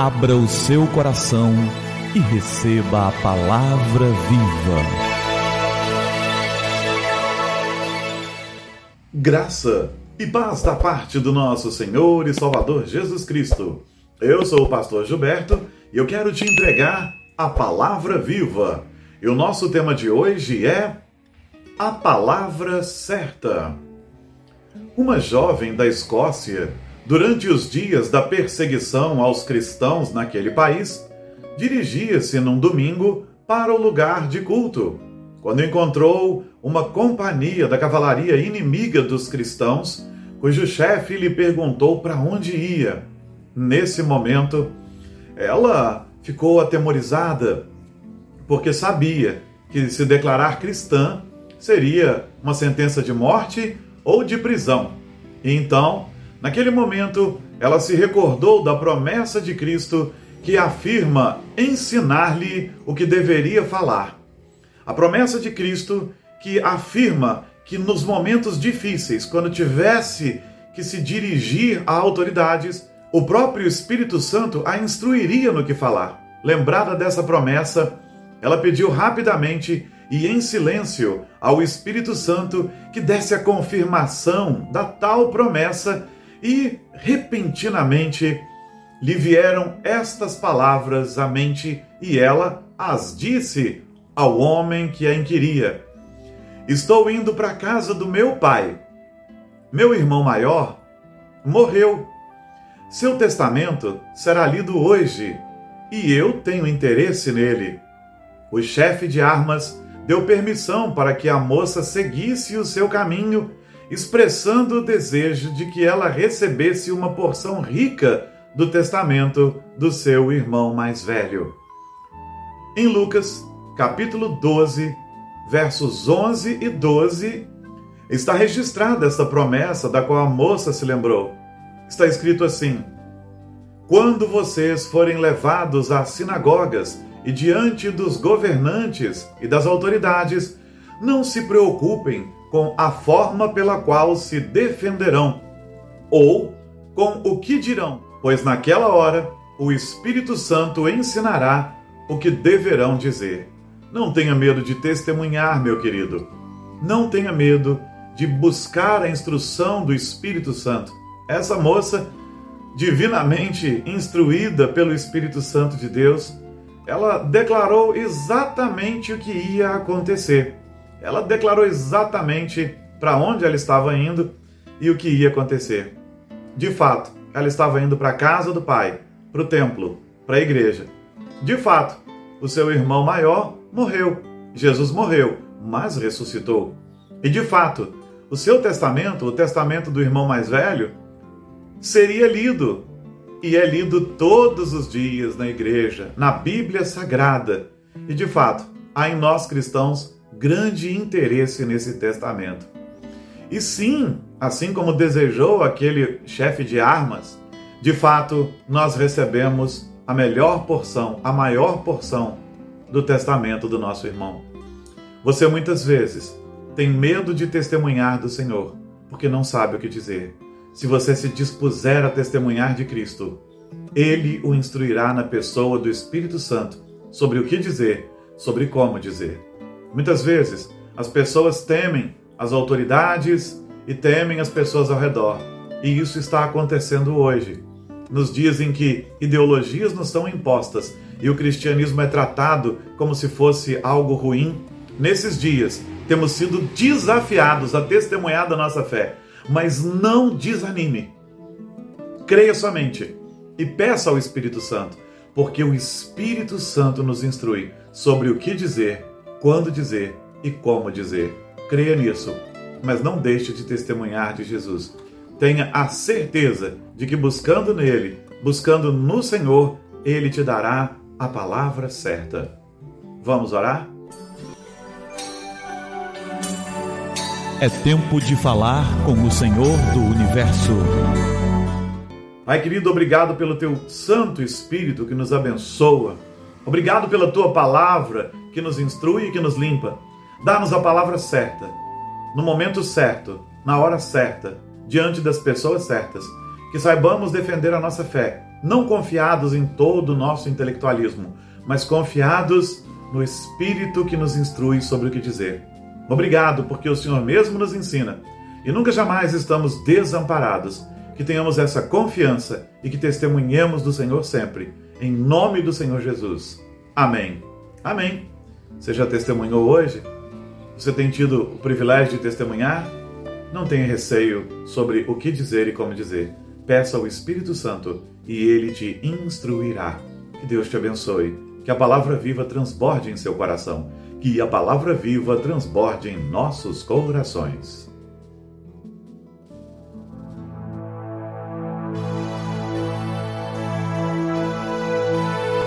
Abra o seu coração e receba a palavra viva. Graça e paz da parte do nosso Senhor e Salvador Jesus Cristo. Eu sou o pastor Gilberto e eu quero te entregar a palavra viva. E o nosso tema de hoje é a palavra certa. Uma jovem da Escócia Durante os dias da perseguição aos cristãos naquele país, dirigia-se num domingo para o lugar de culto, quando encontrou uma companhia da cavalaria inimiga dos cristãos, cujo chefe lhe perguntou para onde ia. Nesse momento, ela ficou atemorizada, porque sabia que se declarar cristã seria uma sentença de morte ou de prisão. E então, Naquele momento, ela se recordou da promessa de Cristo que afirma ensinar-lhe o que deveria falar. A promessa de Cristo que afirma que nos momentos difíceis, quando tivesse que se dirigir a autoridades, o próprio Espírito Santo a instruiria no que falar. Lembrada dessa promessa, ela pediu rapidamente e em silêncio ao Espírito Santo que desse a confirmação da tal promessa e repentinamente lhe vieram estas palavras à mente e ela as disse ao homem que a inquiria: Estou indo para a casa do meu pai. Meu irmão maior morreu. Seu testamento será lido hoje e eu tenho interesse nele. O chefe de armas deu permissão para que a moça seguisse o seu caminho expressando o desejo de que ela recebesse uma porção rica do testamento do seu irmão mais velho. Em Lucas, capítulo 12, versos 11 e 12, está registrada essa promessa da qual a moça se lembrou. Está escrito assim: Quando vocês forem levados às sinagogas e diante dos governantes e das autoridades, não se preocupem com a forma pela qual se defenderão, ou com o que dirão, pois naquela hora o Espírito Santo ensinará o que deverão dizer. Não tenha medo de testemunhar, meu querido. Não tenha medo de buscar a instrução do Espírito Santo. Essa moça, divinamente instruída pelo Espírito Santo de Deus, ela declarou exatamente o que ia acontecer ela declarou exatamente para onde ela estava indo e o que ia acontecer. De fato, ela estava indo para a casa do pai, para o templo, para a igreja. De fato, o seu irmão maior morreu. Jesus morreu, mas ressuscitou. E de fato, o seu testamento, o testamento do irmão mais velho, seria lido. E é lido todos os dias na igreja, na Bíblia Sagrada. E de fato, há em nós cristãos grande interesse nesse testamento. E sim, assim como desejou aquele chefe de armas, de fato nós recebemos a melhor porção, a maior porção do testamento do nosso irmão. Você muitas vezes tem medo de testemunhar do Senhor, porque não sabe o que dizer. Se você se dispuser a testemunhar de Cristo, ele o instruirá na pessoa do Espírito Santo sobre o que dizer, sobre como dizer. Muitas vezes as pessoas temem as autoridades e temem as pessoas ao redor. E isso está acontecendo hoje, nos dias em que ideologias nos são impostas e o cristianismo é tratado como se fosse algo ruim. Nesses dias, temos sido desafiados a testemunhar da nossa fé, mas não desanime. Creia somente e peça ao Espírito Santo, porque o Espírito Santo nos instrui sobre o que dizer quando dizer e como dizer. Creia nisso, mas não deixe de testemunhar de Jesus. Tenha a certeza de que buscando nele, buscando no Senhor, ele te dará a palavra certa. Vamos orar? É tempo de falar com o Senhor do universo. Pai querido, obrigado pelo teu Santo Espírito que nos abençoa. Obrigado pela tua palavra que nos instrui e que nos limpa. Dá-nos a palavra certa, no momento certo, na hora certa, diante das pessoas certas. Que saibamos defender a nossa fé não confiados em todo o nosso intelectualismo, mas confiados no Espírito que nos instrui sobre o que dizer. Obrigado, porque o Senhor mesmo nos ensina e nunca jamais estamos desamparados. Que tenhamos essa confiança e que testemunhemos do Senhor sempre. Em nome do Senhor Jesus. Amém. Amém. Você já testemunhou hoje? Você tem tido o privilégio de testemunhar? Não tenha receio sobre o que dizer e como dizer. Peça ao Espírito Santo e ele te instruirá. Que Deus te abençoe. Que a palavra viva transborde em seu coração. Que a palavra viva transborde em nossos corações.